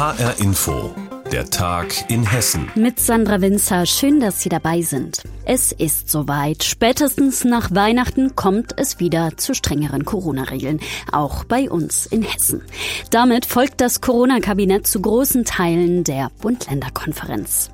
HR Info. Der Tag in Hessen. Mit Sandra Winzer, schön, dass Sie dabei sind. Es ist soweit. Spätestens nach Weihnachten kommt es wieder zu strengeren Corona-Regeln. Auch bei uns in Hessen. Damit folgt das Corona-Kabinett zu großen Teilen der Bund-Länder-Konferenz.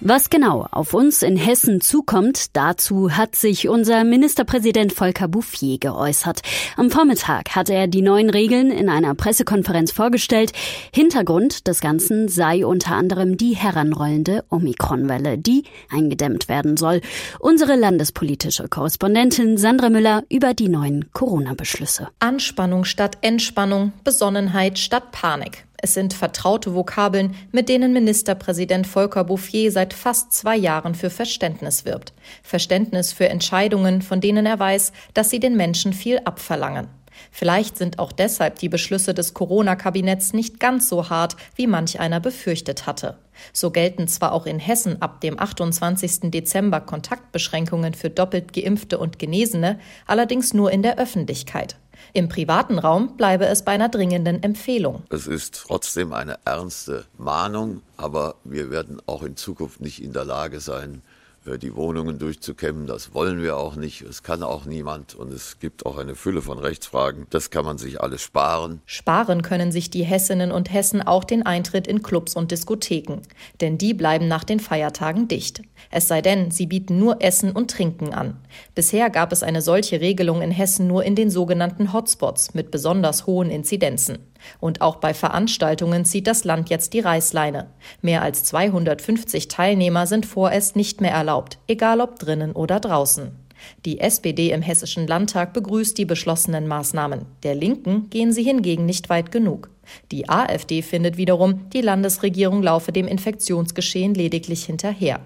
Was genau auf uns in Hessen zukommt, dazu hat sich unser Ministerpräsident Volker Bouffier geäußert. Am Vormittag hat er die neuen Regeln in einer Pressekonferenz vorgestellt. Hintergrund des Ganzen sei unter anderem die heranrollende Omikronwelle, die eingedämmt werden soll. Unsere landespolitische Korrespondentin Sandra Müller über die neuen Corona-Beschlüsse. Anspannung statt Entspannung, Besonnenheit statt Panik. Es sind vertraute Vokabeln, mit denen Ministerpräsident Volker Bouffier seit fast zwei Jahren für Verständnis wirbt. Verständnis für Entscheidungen, von denen er weiß, dass sie den Menschen viel abverlangen. Vielleicht sind auch deshalb die Beschlüsse des Corona-Kabinetts nicht ganz so hart, wie manch einer befürchtet hatte. So gelten zwar auch in Hessen ab dem 28. Dezember Kontaktbeschränkungen für doppelt geimpfte und Genesene, allerdings nur in der Öffentlichkeit. Im privaten Raum bleibe es bei einer dringenden Empfehlung. Es ist trotzdem eine ernste Mahnung, aber wir werden auch in Zukunft nicht in der Lage sein, die Wohnungen durchzukämmen. Das wollen wir auch nicht. Es kann auch niemand. Und es gibt auch eine Fülle von Rechtsfragen. Das kann man sich alles sparen. Sparen können sich die Hessinnen und Hessen auch den Eintritt in Clubs und Diskotheken. Denn die bleiben nach den Feiertagen dicht. Es sei denn, sie bieten nur Essen und Trinken an. Bisher gab es eine solche Regelung in Hessen nur in den sogenannten Hotspots mit besonders hohen Inzidenzen. Und auch bei Veranstaltungen zieht das Land jetzt die Reißleine. Mehr als 250 Teilnehmer sind vorerst nicht mehr erlaubt, egal ob drinnen oder draußen. Die SPD im Hessischen Landtag begrüßt die beschlossenen Maßnahmen. Der Linken gehen sie hingegen nicht weit genug. Die AfD findet wiederum, die Landesregierung laufe dem Infektionsgeschehen lediglich hinterher.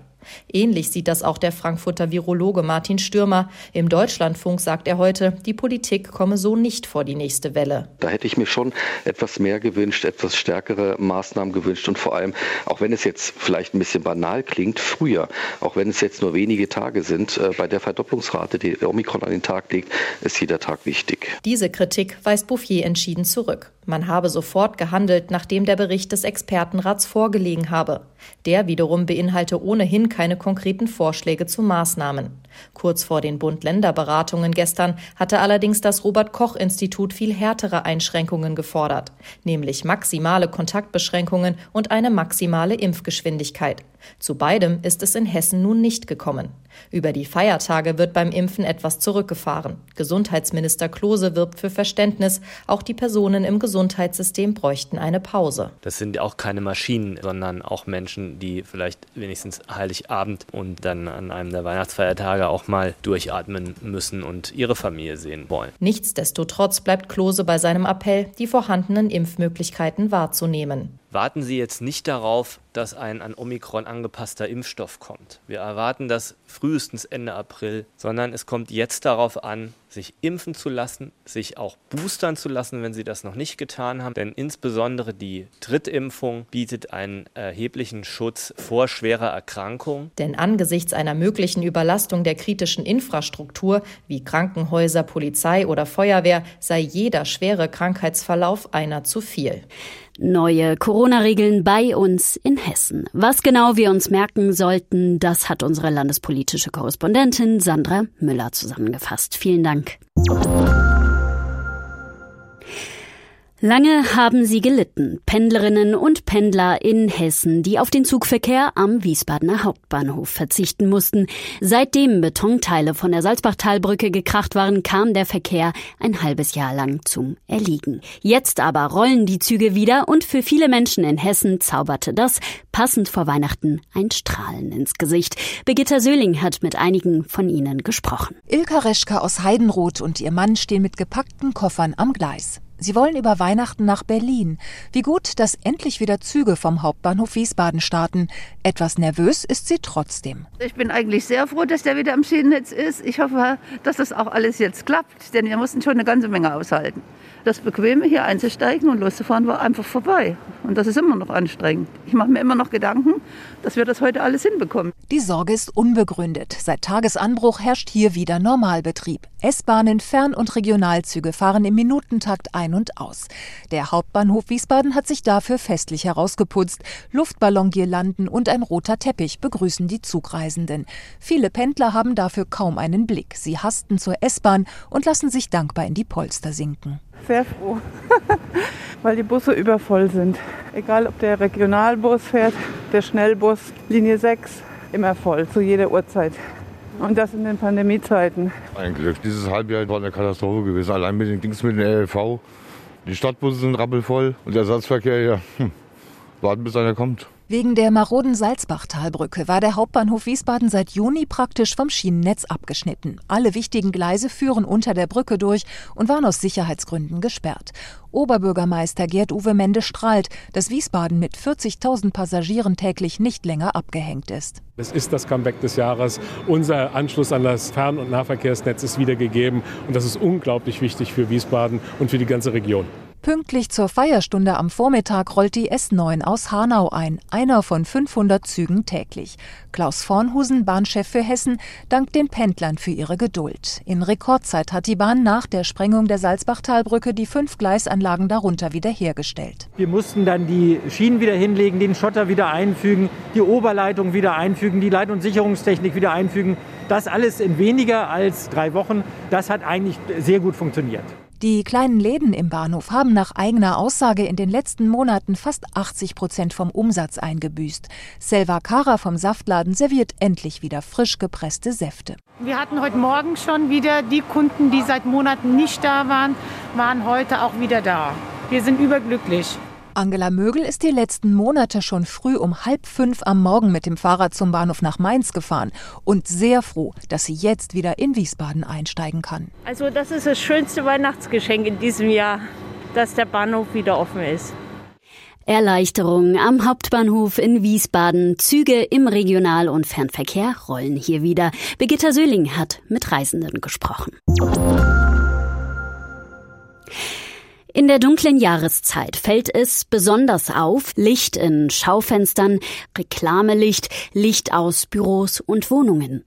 Ähnlich sieht das auch der Frankfurter Virologe Martin Stürmer. Im Deutschlandfunk sagt er heute, die Politik komme so nicht vor die nächste Welle. Da hätte ich mir schon etwas mehr gewünscht, etwas stärkere Maßnahmen gewünscht und vor allem, auch wenn es jetzt vielleicht ein bisschen banal klingt, früher, auch wenn es jetzt nur wenige Tage sind, äh, bei der Verdopplungsrate, die Omikron an den Tag legt, ist jeder Tag wichtig. Diese Kritik weist Bouffier entschieden zurück. Man habe sofort gehandelt, nachdem der Bericht des Expertenrats vorgelegen habe. Der wiederum beinhalte ohnehin keine konkreten Vorschläge zu Maßnahmen. Kurz vor den Bund-Länder-Beratungen gestern hatte allerdings das Robert-Koch-Institut viel härtere Einschränkungen gefordert, nämlich maximale Kontaktbeschränkungen und eine maximale Impfgeschwindigkeit. Zu beidem ist es in Hessen nun nicht gekommen. Über die Feiertage wird beim Impfen etwas zurückgefahren. Gesundheitsminister Klose wirbt für Verständnis. Auch die Personen im Gesundheitssystem bräuchten eine Pause. Das sind auch keine Maschinen, sondern auch Menschen, die vielleicht wenigstens Heiligabend und dann an einem der Weihnachtsfeiertage auch mal durchatmen müssen und ihre Familie sehen wollen. Nichtsdestotrotz bleibt Klose bei seinem Appell, die vorhandenen Impfmöglichkeiten wahrzunehmen. Warten Sie jetzt nicht darauf, dass ein an Omikron angepasster Impfstoff kommt. Wir erwarten das frühestens Ende April, sondern es kommt jetzt darauf an, sich impfen zu lassen, sich auch boostern zu lassen, wenn Sie das noch nicht getan haben. Denn insbesondere die Drittimpfung bietet einen erheblichen Schutz vor schwerer Erkrankung. Denn angesichts einer möglichen Überlastung der kritischen Infrastruktur wie Krankenhäuser, Polizei oder Feuerwehr sei jeder schwere Krankheitsverlauf einer zu viel. Neue Corona-Regeln bei uns in Hessen. Was genau wir uns merken sollten, das hat unsere landespolitische Korrespondentin Sandra Müller zusammengefasst. Vielen Dank. Lange haben sie gelitten, Pendlerinnen und Pendler in Hessen, die auf den Zugverkehr am Wiesbadener Hauptbahnhof verzichten mussten. Seitdem Betonteile von der Salzbachtalbrücke gekracht waren, kam der Verkehr ein halbes Jahr lang zum Erliegen. Jetzt aber rollen die Züge wieder und für viele Menschen in Hessen zauberte das, passend vor Weihnachten, ein Strahlen ins Gesicht. Birgitta Söhling hat mit einigen von ihnen gesprochen. Ilka Reschke aus Heidenroth und ihr Mann stehen mit gepackten Koffern am Gleis. Sie wollen über Weihnachten nach Berlin. Wie gut, dass endlich wieder Züge vom Hauptbahnhof Wiesbaden starten. Etwas nervös ist sie trotzdem. Ich bin eigentlich sehr froh, dass der wieder am Schienennetz ist. Ich hoffe, dass das auch alles jetzt klappt, denn wir mussten schon eine ganze Menge aushalten. Das Bequeme, hier einzusteigen und loszufahren, war einfach vorbei. Und das ist immer noch anstrengend. Ich mache mir immer noch Gedanken, dass wir das heute alles hinbekommen. Die Sorge ist unbegründet. Seit Tagesanbruch herrscht hier wieder Normalbetrieb. S-Bahnen, Fern- und Regionalzüge fahren im Minutentakt ein und aus. Der Hauptbahnhof Wiesbaden hat sich dafür festlich herausgeputzt. Luftballongirlanden und ein roter Teppich begrüßen die Zugreisenden. Viele Pendler haben dafür kaum einen Blick. Sie hasten zur S-Bahn und lassen sich dankbar in die Polster sinken. Sehr froh, weil die Busse übervoll sind. Egal, ob der Regionalbus fährt, der Schnellbus, Linie 6, immer voll, zu jeder Uhrzeit. Und das in den Pandemiezeiten. Ein Glück. Dieses Halbjahr war eine Katastrophe gewesen. Allein mit den Dings mit dem LLV. Die Stadtbusse sind rappelvoll und der Ersatzverkehr, ja, hm, warten bis einer kommt. Wegen der maroden Salzbachtalbrücke war der Hauptbahnhof Wiesbaden seit Juni praktisch vom Schienennetz abgeschnitten. Alle wichtigen Gleise führen unter der Brücke durch und waren aus Sicherheitsgründen gesperrt. Oberbürgermeister Gerd-Uwe Mende strahlt, dass Wiesbaden mit 40.000 Passagieren täglich nicht länger abgehängt ist. Es ist das Comeback des Jahres. Unser Anschluss an das Fern- und Nahverkehrsnetz ist wieder gegeben. Und das ist unglaublich wichtig für Wiesbaden und für die ganze Region. Pünktlich zur Feierstunde am Vormittag rollt die S9 aus Hanau ein, einer von 500 Zügen täglich. Klaus Vornhusen, Bahnchef für Hessen, dankt den Pendlern für ihre Geduld. In Rekordzeit hat die Bahn nach der Sprengung der Salzbachtalbrücke die fünf Gleisanlagen darunter wiederhergestellt. Wir mussten dann die Schienen wieder hinlegen, den Schotter wieder einfügen, die Oberleitung wieder einfügen, die Leit- und Sicherungstechnik wieder einfügen. Das alles in weniger als drei Wochen. Das hat eigentlich sehr gut funktioniert. Die kleinen Läden im Bahnhof haben nach eigener Aussage in den letzten Monaten fast 80 Prozent vom Umsatz eingebüßt. Selva Kara vom Saftladen serviert endlich wieder frisch gepresste Säfte. Wir hatten heute Morgen schon wieder die Kunden, die seit Monaten nicht da waren, waren heute auch wieder da. Wir sind überglücklich. Angela Mögel ist die letzten Monate schon früh um halb fünf am Morgen mit dem Fahrrad zum Bahnhof nach Mainz gefahren und sehr froh, dass sie jetzt wieder in Wiesbaden einsteigen kann. Also das ist das schönste Weihnachtsgeschenk in diesem Jahr, dass der Bahnhof wieder offen ist. Erleichterung am Hauptbahnhof in Wiesbaden. Züge im Regional- und Fernverkehr rollen hier wieder. Birgitta Söhling hat mit Reisenden gesprochen. In der dunklen Jahreszeit fällt es besonders auf, Licht in Schaufenstern, Reklamelicht, Licht aus Büros und Wohnungen.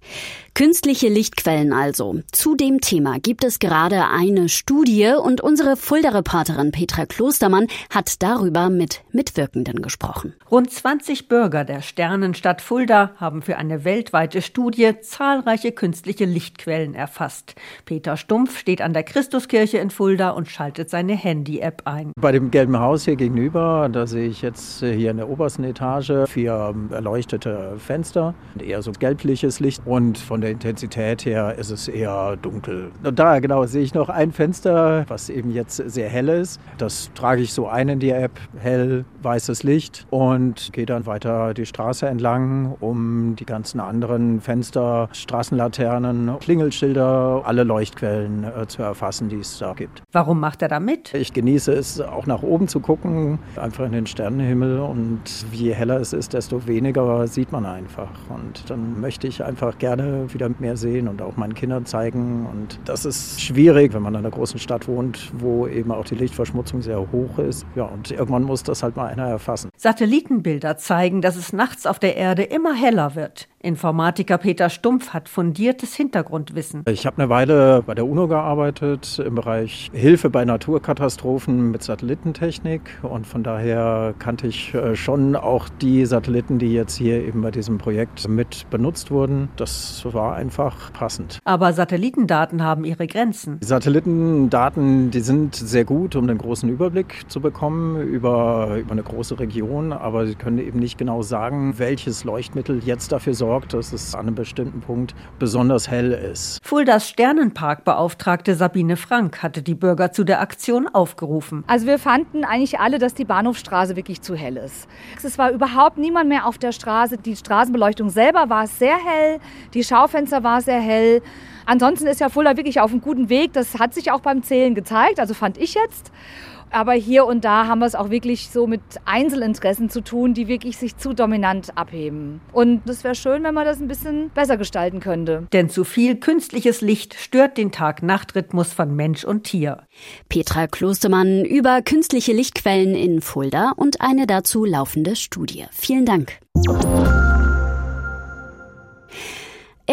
Künstliche Lichtquellen also. Zu dem Thema gibt es gerade eine Studie und unsere Fulda-Reporterin Petra Klostermann hat darüber mit Mitwirkenden gesprochen. Rund 20 Bürger der Sternenstadt Fulda haben für eine weltweite Studie zahlreiche künstliche Lichtquellen erfasst. Peter Stumpf steht an der Christuskirche in Fulda und schaltet seine Handy-App ein. Bei dem gelben Haus hier gegenüber, da sehe ich jetzt hier in der obersten Etage vier erleuchtete Fenster, eher so gelbliches Licht und von der Intensität her ist es eher dunkel. Und da genau sehe ich noch ein Fenster, was eben jetzt sehr hell ist. Das trage ich so ein in die App, hell, weißes Licht und gehe dann weiter die Straße entlang, um die ganzen anderen Fenster, Straßenlaternen, Klingelschilder, alle Leuchtquellen äh, zu erfassen, die es da gibt. Warum macht er da mit? Ich genieße es, auch nach oben zu gucken, einfach in den Sternenhimmel und je heller es ist, desto weniger sieht man einfach. Und dann möchte ich einfach gerne wieder mehr sehen und auch meinen Kindern zeigen. Und das ist schwierig, wenn man in einer großen Stadt wohnt, wo eben auch die Lichtverschmutzung sehr hoch ist. Ja, und irgendwann muss das halt mal einer erfassen. Satellitenbilder zeigen, dass es nachts auf der Erde immer heller wird. Informatiker Peter Stumpf hat fundiertes Hintergrundwissen. Ich habe eine Weile bei der UNO gearbeitet im Bereich Hilfe bei Naturkatastrophen mit Satellitentechnik und von daher kannte ich äh, schon auch die Satelliten, die jetzt hier eben bei diesem Projekt mit benutzt wurden. Das war einfach passend. Aber Satellitendaten haben ihre Grenzen. Die Satellitendaten, die sind sehr gut, um den großen Überblick zu bekommen über, über eine große Region, aber sie können eben nicht genau sagen, welches Leuchtmittel jetzt dafür sorgt, dass es an einem bestimmten Punkt besonders hell ist. Fuldas Sternenparkbeauftragte Sabine Frank hatte die Bürger zu der Aktion aufgerufen. Also wir fanden eigentlich alle, dass die Bahnhofstraße wirklich zu hell ist. Es war überhaupt niemand mehr auf der Straße. Die Straßenbeleuchtung selber war sehr hell, die Schaufenster war sehr hell. Ansonsten ist ja Fulda wirklich auf einem guten Weg. Das hat sich auch beim Zählen gezeigt, also fand ich jetzt. Aber hier und da haben wir es auch wirklich so mit Einzelinteressen zu tun, die wirklich sich zu dominant abheben. Und es wäre schön, wenn man das ein bisschen besser gestalten könnte. Denn zu viel künstliches Licht stört den Tag-Nacht-Rhythmus von Mensch und Tier. Petra Klostermann über künstliche Lichtquellen in Fulda und eine dazu laufende Studie. Vielen Dank.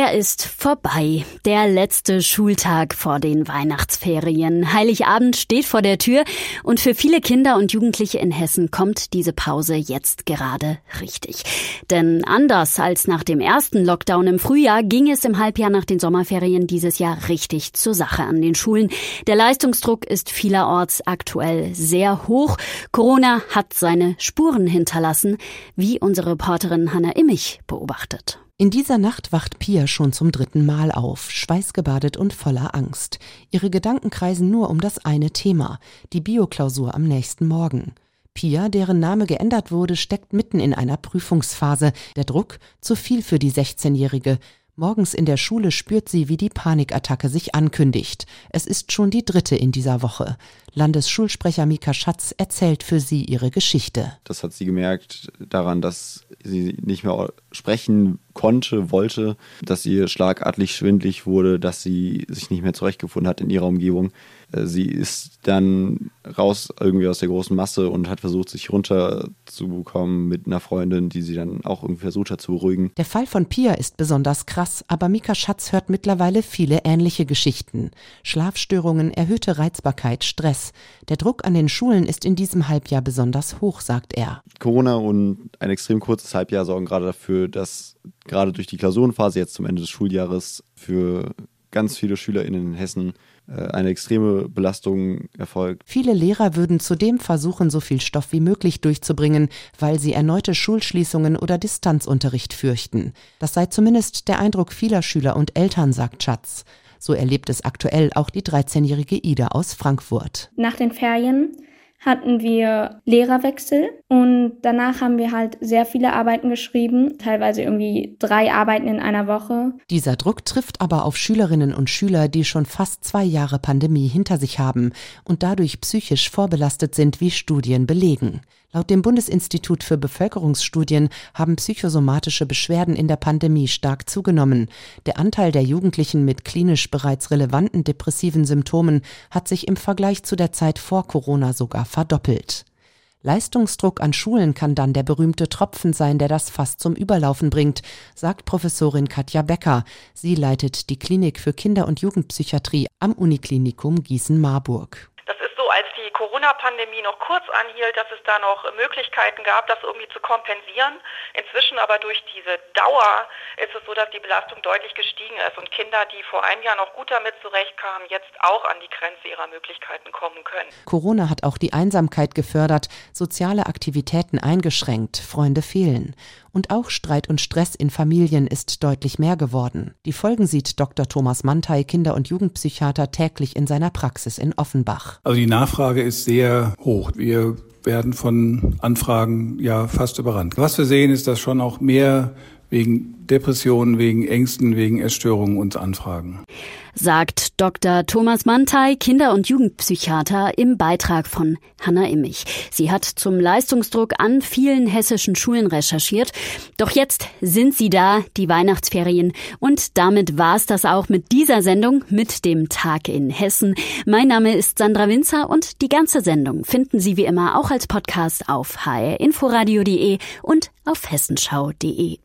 Er ist vorbei. Der letzte Schultag vor den Weihnachtsferien. Heiligabend steht vor der Tür und für viele Kinder und Jugendliche in Hessen kommt diese Pause jetzt gerade richtig. Denn anders als nach dem ersten Lockdown im Frühjahr ging es im Halbjahr nach den Sommerferien dieses Jahr richtig zur Sache an den Schulen. Der Leistungsdruck ist vielerorts aktuell sehr hoch. Corona hat seine Spuren hinterlassen, wie unsere Reporterin Hanna Immich beobachtet. In dieser Nacht wacht Pia schon zum dritten Mal auf, schweißgebadet und voller Angst. Ihre Gedanken kreisen nur um das eine Thema, die Bioklausur am nächsten Morgen. Pia, deren Name geändert wurde, steckt mitten in einer Prüfungsphase. Der Druck zu viel für die 16-Jährige. Morgens in der Schule spürt sie, wie die Panikattacke sich ankündigt. Es ist schon die dritte in dieser Woche. Landesschulsprecher Mika Schatz erzählt für sie ihre Geschichte. Das hat sie gemerkt daran, dass sie nicht mehr sprechen konnte, wollte, dass ihr schlagartig schwindlig wurde, dass sie sich nicht mehr zurechtgefunden hat in ihrer Umgebung. Äh, sie ist dann raus irgendwie aus der großen Masse und hat versucht, sich runterzubekommen mit einer Freundin, die sie dann auch irgendwie versucht hat zu beruhigen. Der Fall von Pia ist besonders krass, aber Mika Schatz hört mittlerweile viele ähnliche Geschichten. Schlafstörungen, erhöhte Reizbarkeit, Stress. Der Druck an den Schulen ist in diesem Halbjahr besonders hoch, sagt er. Corona und ein extrem kurzes Halbjahr sorgen gerade dafür, dass gerade durch die Klausurenphase jetzt zum Ende des Schuljahres für ganz viele SchülerInnen in Hessen eine extreme Belastung erfolgt. Viele Lehrer würden zudem versuchen, so viel Stoff wie möglich durchzubringen, weil sie erneute Schulschließungen oder Distanzunterricht fürchten. Das sei zumindest der Eindruck vieler Schüler und Eltern, sagt Schatz. So erlebt es aktuell auch die 13-jährige Ida aus Frankfurt. Nach den Ferien hatten wir Lehrerwechsel und danach haben wir halt sehr viele Arbeiten geschrieben, teilweise irgendwie drei Arbeiten in einer Woche. Dieser Druck trifft aber auf Schülerinnen und Schüler, die schon fast zwei Jahre Pandemie hinter sich haben und dadurch psychisch vorbelastet sind, wie Studien belegen. Laut dem Bundesinstitut für Bevölkerungsstudien haben psychosomatische Beschwerden in der Pandemie stark zugenommen. Der Anteil der Jugendlichen mit klinisch bereits relevanten depressiven Symptomen hat sich im Vergleich zu der Zeit vor Corona sogar verdoppelt. Leistungsdruck an Schulen kann dann der berühmte Tropfen sein, der das Fass zum Überlaufen bringt, sagt Professorin Katja Becker. Sie leitet die Klinik für Kinder- und Jugendpsychiatrie am Uniklinikum Gießen-Marburg Corona-Pandemie noch kurz anhielt, dass es da noch Möglichkeiten gab, das irgendwie zu kompensieren. Inzwischen aber durch diese Dauer ist es so, dass die Belastung deutlich gestiegen ist und Kinder, die vor einem Jahr noch gut damit zurechtkamen, jetzt auch an die Grenze ihrer Möglichkeiten kommen können. Corona hat auch die Einsamkeit gefördert, soziale Aktivitäten eingeschränkt, Freunde fehlen. Und auch Streit und Stress in Familien ist deutlich mehr geworden. Die Folgen sieht Dr. Thomas Mantei, Kinder- und Jugendpsychiater, täglich in seiner Praxis in Offenbach. Also die Nachfrage ist sehr hoch. Wir werden von Anfragen ja fast überrannt. Was wir sehen, ist, dass schon auch mehr wegen Depressionen, wegen Ängsten, wegen Essstörungen uns anfragen. Sagt Dr. Thomas Mantei, Kinder- und Jugendpsychiater im Beitrag von Hanna Immich. Sie hat zum Leistungsdruck an vielen hessischen Schulen recherchiert. Doch jetzt sind sie da, die Weihnachtsferien. Und damit war es das auch mit dieser Sendung, mit dem Tag in Hessen. Mein Name ist Sandra Winzer und die ganze Sendung finden Sie wie immer auch als Podcast auf hrinforadio.de und auf hessenschau.de.